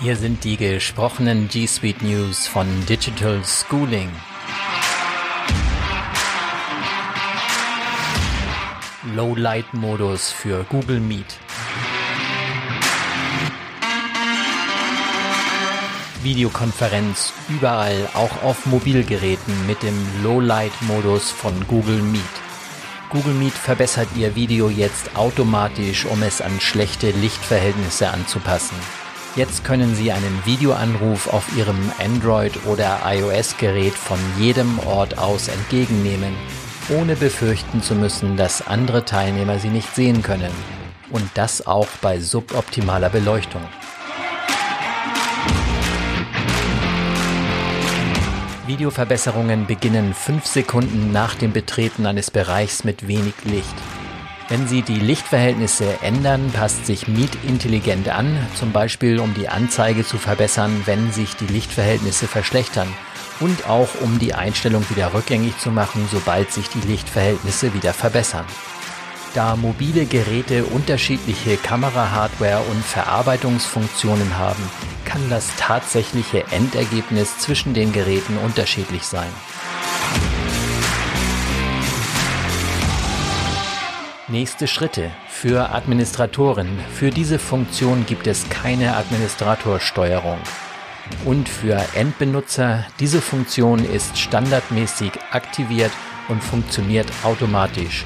Hier sind die gesprochenen G Suite News von Digital Schooling. Low-Light-Modus für Google Meet. Videokonferenz überall, auch auf Mobilgeräten mit dem Low-Light-Modus von Google Meet. Google Meet verbessert Ihr Video jetzt automatisch, um es an schlechte Lichtverhältnisse anzupassen. Jetzt können Sie einen Videoanruf auf Ihrem Android- oder iOS-Gerät von jedem Ort aus entgegennehmen, ohne befürchten zu müssen, dass andere Teilnehmer Sie nicht sehen können. Und das auch bei suboptimaler Beleuchtung. Videoverbesserungen beginnen fünf Sekunden nach dem Betreten eines Bereichs mit wenig Licht. Wenn Sie die Lichtverhältnisse ändern, passt sich Meet intelligent an, zum Beispiel um die Anzeige zu verbessern, wenn sich die Lichtverhältnisse verschlechtern und auch um die Einstellung wieder rückgängig zu machen, sobald sich die Lichtverhältnisse wieder verbessern. Da mobile Geräte unterschiedliche Kamerahardware und Verarbeitungsfunktionen haben, kann das tatsächliche Endergebnis zwischen den Geräten unterschiedlich sein. Nächste Schritte für Administratoren. Für diese Funktion gibt es keine Administratorsteuerung. Und für Endbenutzer, diese Funktion ist standardmäßig aktiviert und funktioniert automatisch.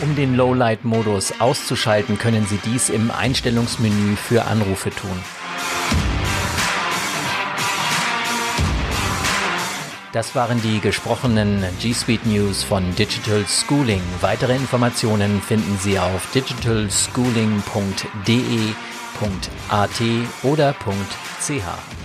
Um den Lowlight-Modus auszuschalten, können Sie dies im Einstellungsmenü für Anrufe tun. Das waren die gesprochenen G Suite News von Digital Schooling. Weitere Informationen finden Sie auf digitalschooling.de.at oder .ch.